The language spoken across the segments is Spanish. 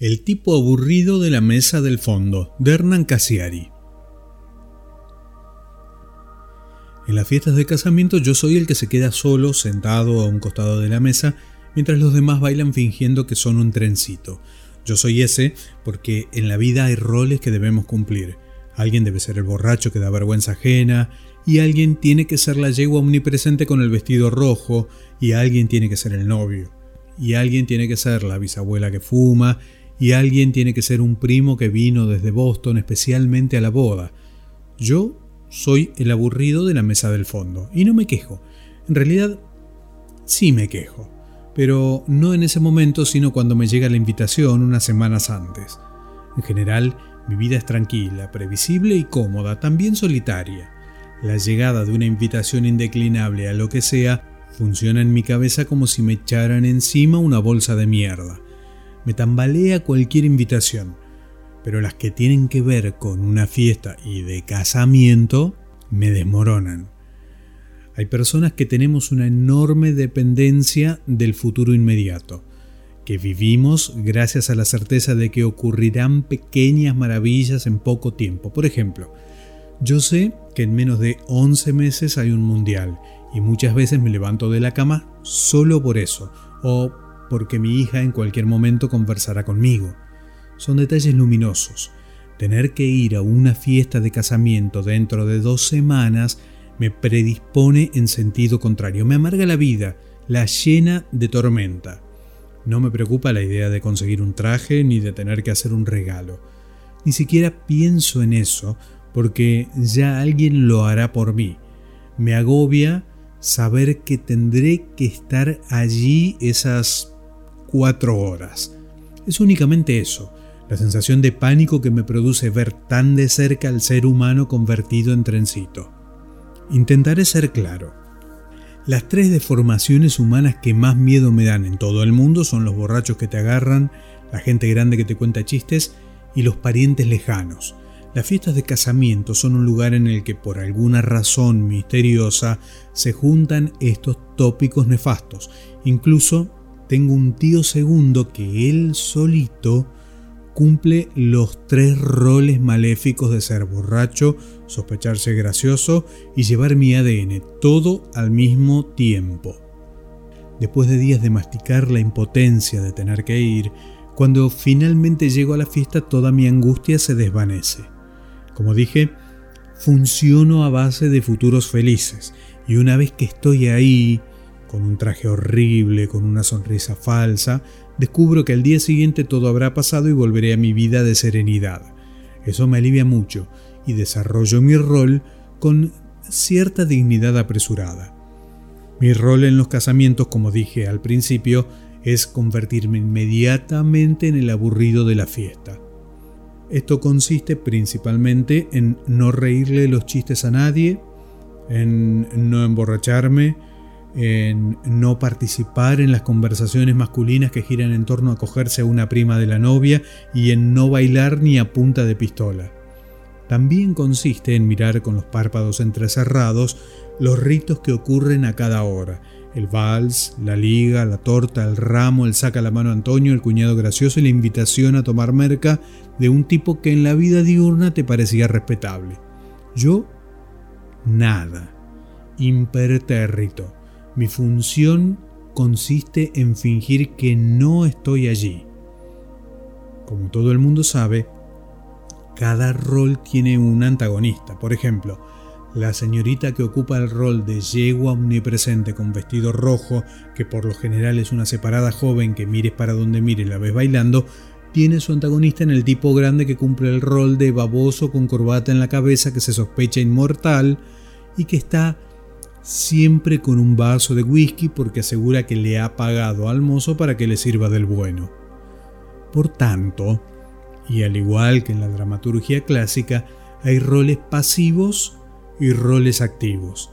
El tipo aburrido de la mesa del fondo, de Hernán Casiari. En las fiestas de casamiento yo soy el que se queda solo, sentado a un costado de la mesa, mientras los demás bailan fingiendo que son un trencito. Yo soy ese porque en la vida hay roles que debemos cumplir. Alguien debe ser el borracho que da vergüenza ajena, y alguien tiene que ser la yegua omnipresente con el vestido rojo, y alguien tiene que ser el novio, y alguien tiene que ser la bisabuela que fuma, y alguien tiene que ser un primo que vino desde Boston especialmente a la boda. Yo soy el aburrido de la mesa del fondo, y no me quejo. En realidad, sí me quejo, pero no en ese momento, sino cuando me llega la invitación unas semanas antes. En general, mi vida es tranquila, previsible y cómoda, también solitaria. La llegada de una invitación indeclinable a lo que sea funciona en mi cabeza como si me echaran encima una bolsa de mierda me tambalea cualquier invitación, pero las que tienen que ver con una fiesta y de casamiento me desmoronan. Hay personas que tenemos una enorme dependencia del futuro inmediato, que vivimos gracias a la certeza de que ocurrirán pequeñas maravillas en poco tiempo. Por ejemplo, yo sé que en menos de 11 meses hay un mundial y muchas veces me levanto de la cama solo por eso, o porque mi hija en cualquier momento conversará conmigo. Son detalles luminosos. Tener que ir a una fiesta de casamiento dentro de dos semanas me predispone en sentido contrario, me amarga la vida, la llena de tormenta. No me preocupa la idea de conseguir un traje ni de tener que hacer un regalo. Ni siquiera pienso en eso porque ya alguien lo hará por mí. Me agobia saber que tendré que estar allí esas cuatro horas. Es únicamente eso, la sensación de pánico que me produce ver tan de cerca al ser humano convertido en trencito. Intentaré ser claro. Las tres deformaciones humanas que más miedo me dan en todo el mundo son los borrachos que te agarran, la gente grande que te cuenta chistes y los parientes lejanos. Las fiestas de casamiento son un lugar en el que por alguna razón misteriosa se juntan estos tópicos nefastos. Incluso tengo un tío segundo que él solito cumple los tres roles maléficos de ser borracho, sospecharse gracioso y llevar mi ADN, todo al mismo tiempo. Después de días de masticar la impotencia de tener que ir, cuando finalmente llego a la fiesta toda mi angustia se desvanece. Como dije, funciono a base de futuros felices y una vez que estoy ahí, con un traje horrible, con una sonrisa falsa, descubro que al día siguiente todo habrá pasado y volveré a mi vida de serenidad. Eso me alivia mucho y desarrollo mi rol con cierta dignidad apresurada. Mi rol en los casamientos, como dije al principio, es convertirme inmediatamente en el aburrido de la fiesta. Esto consiste principalmente en no reírle los chistes a nadie, en no emborracharme, en no participar en las conversaciones masculinas que giran en torno a cogerse a una prima de la novia y en no bailar ni a punta de pistola. También consiste en mirar con los párpados entrecerrados los ritos que ocurren a cada hora. El vals, la liga, la torta, el ramo, el saca la mano Antonio, el cuñado gracioso y la invitación a tomar merca de un tipo que en la vida diurna te parecía respetable. Yo, nada. Impertérrito mi función consiste en fingir que no estoy allí. Como todo el mundo sabe, cada rol tiene un antagonista. Por ejemplo, la señorita que ocupa el rol de yegua omnipresente con vestido rojo, que por lo general es una separada joven que mires para donde mire la ves bailando, tiene su antagonista en el tipo grande que cumple el rol de baboso con corbata en la cabeza que se sospecha inmortal y que está siempre con un vaso de whisky porque asegura que le ha pagado al mozo para que le sirva del bueno. Por tanto, y al igual que en la dramaturgia clásica, hay roles pasivos y roles activos.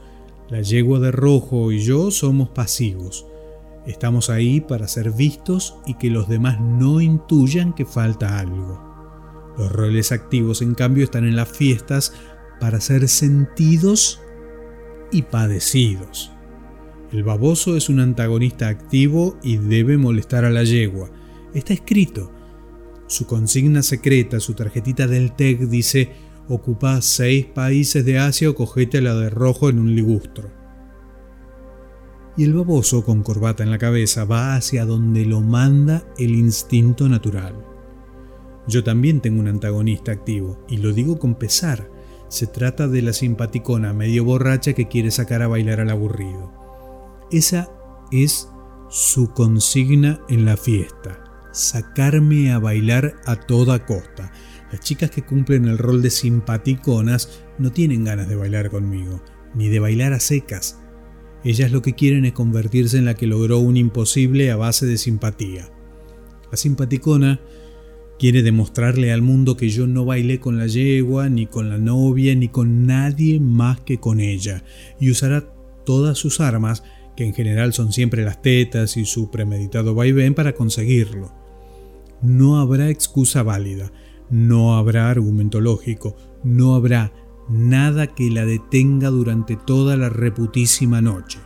La yegua de rojo y yo somos pasivos. Estamos ahí para ser vistos y que los demás no intuyan que falta algo. Los roles activos, en cambio, están en las fiestas para ser sentidos y padecidos. El baboso es un antagonista activo y debe molestar a la yegua. Está escrito. Su consigna secreta, su tarjetita del TEC dice ocupa seis países de Asia o cogete la de rojo en un ligustro. Y el baboso, con corbata en la cabeza, va hacia donde lo manda el instinto natural. Yo también tengo un antagonista activo, y lo digo con pesar. Se trata de la simpaticona medio borracha que quiere sacar a bailar al aburrido. Esa es su consigna en la fiesta, sacarme a bailar a toda costa. Las chicas que cumplen el rol de simpaticonas no tienen ganas de bailar conmigo, ni de bailar a secas. Ellas lo que quieren es convertirse en la que logró un imposible a base de simpatía. La simpaticona quiere demostrarle al mundo que yo no bailé con la yegua, ni con la novia, ni con nadie más que con ella, y usará todas sus armas, que en general son siempre las tetas y su premeditado vaivén, para conseguirlo. No habrá excusa válida, no habrá argumento lógico, no habrá nada que la detenga durante toda la reputísima noche.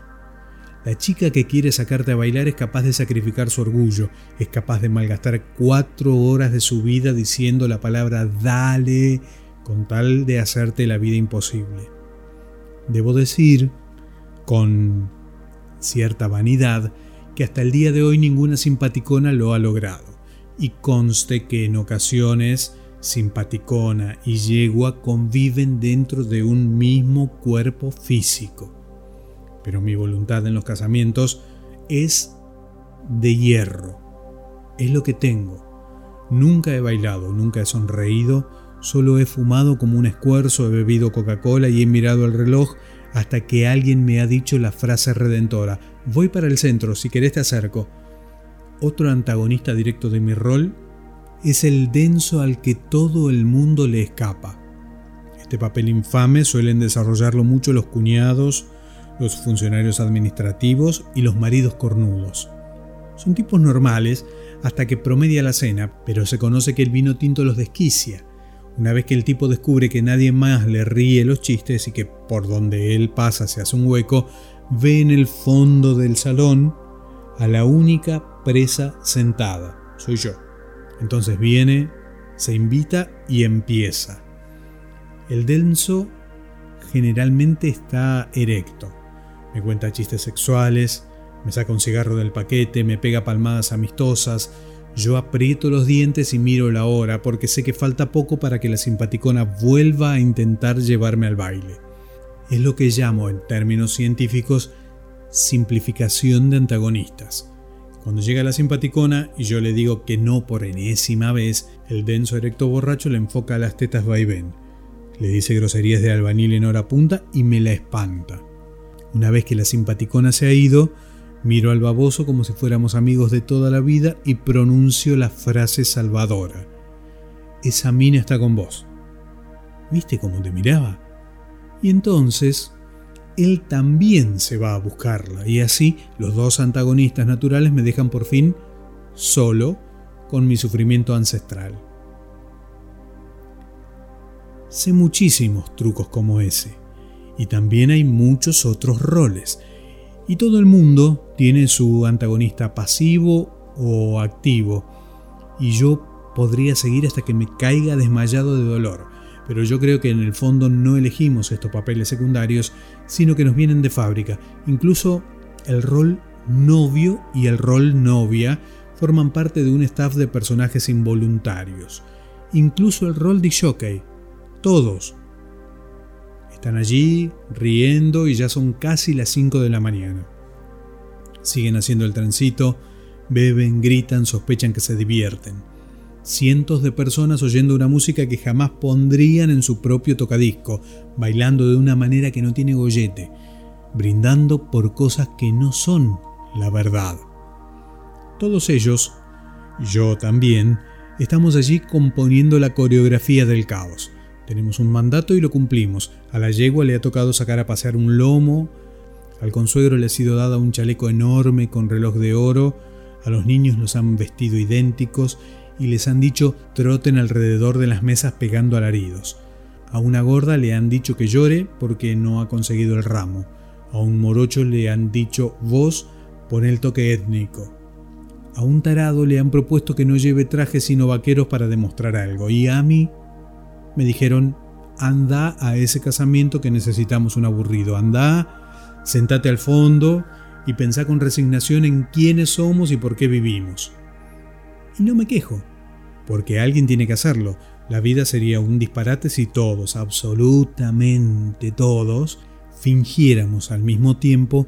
La chica que quiere sacarte a bailar es capaz de sacrificar su orgullo, es capaz de malgastar cuatro horas de su vida diciendo la palabra dale con tal de hacerte la vida imposible. Debo decir, con cierta vanidad, que hasta el día de hoy ninguna simpaticona lo ha logrado y conste que en ocasiones simpaticona y yegua conviven dentro de un mismo cuerpo físico. Pero mi voluntad en los casamientos es de hierro. Es lo que tengo. Nunca he bailado, nunca he sonreído, solo he fumado como un escuerzo, he bebido Coca-Cola y he mirado el reloj hasta que alguien me ha dicho la frase redentora, voy para el centro, si querés te acerco. Otro antagonista directo de mi rol es el denso al que todo el mundo le escapa. Este papel infame suelen desarrollarlo mucho los cuñados, los funcionarios administrativos y los maridos cornudos. Son tipos normales hasta que promedia la cena, pero se conoce que el vino tinto los desquicia. Una vez que el tipo descubre que nadie más le ríe los chistes y que por donde él pasa se hace un hueco, ve en el fondo del salón a la única presa sentada. Soy yo. Entonces viene, se invita y empieza. El denso generalmente está erecto. Me cuenta chistes sexuales, me saca un cigarro del paquete, me pega palmadas amistosas. Yo aprieto los dientes y miro la hora porque sé que falta poco para que la simpaticona vuelva a intentar llevarme al baile. Es lo que llamo en términos científicos simplificación de antagonistas. Cuando llega la simpaticona y yo le digo que no por enésima vez, el denso erecto borracho le enfoca las tetas vaivén. Le dice groserías de albanil en hora punta y me la espanta. Una vez que la simpaticona se ha ido, miro al baboso como si fuéramos amigos de toda la vida y pronuncio la frase salvadora. Esa mina está con vos. ¿Viste cómo te miraba? Y entonces él también se va a buscarla y así los dos antagonistas naturales me dejan por fin solo con mi sufrimiento ancestral. Sé muchísimos trucos como ese y también hay muchos otros roles y todo el mundo tiene su antagonista pasivo o activo y yo podría seguir hasta que me caiga desmayado de dolor pero yo creo que en el fondo no elegimos estos papeles secundarios, sino que nos vienen de fábrica. Incluso el rol novio y el rol novia forman parte de un staff de personajes involuntarios. Incluso el rol de jockey. Todos. Están allí, riendo y ya son casi las 5 de la mañana. Siguen haciendo el trencito, beben, gritan, sospechan que se divierten cientos de personas oyendo una música que jamás pondrían en su propio tocadisco, bailando de una manera que no tiene gollete, brindando por cosas que no son la verdad. Todos ellos, yo también, estamos allí componiendo la coreografía del caos. Tenemos un mandato y lo cumplimos. A la yegua le ha tocado sacar a pasear un lomo, al consuegro le ha sido dada un chaleco enorme con reloj de oro, a los niños los han vestido idénticos y les han dicho troten alrededor de las mesas pegando alaridos. A una gorda le han dicho que llore porque no ha conseguido el ramo. A un morocho le han dicho vos pon el toque étnico. A un tarado le han propuesto que no lleve trajes sino vaqueros para demostrar algo. Y a mí me dijeron, anda a ese casamiento que necesitamos un aburrido. Anda, sentate al fondo y pensá con resignación en quiénes somos y por qué vivimos. Y no me quejo, porque alguien tiene que hacerlo. La vida sería un disparate si todos, absolutamente todos, fingiéramos al mismo tiempo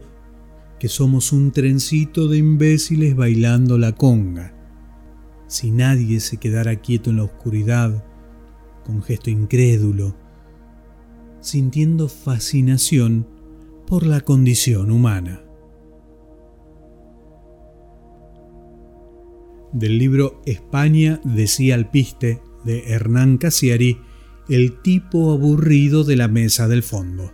que somos un trencito de imbéciles bailando la conga. Si nadie se quedara quieto en la oscuridad, con gesto incrédulo, sintiendo fascinación por la condición humana. Del libro España decía Alpiste de Hernán Casiari, el tipo aburrido de la mesa del fondo.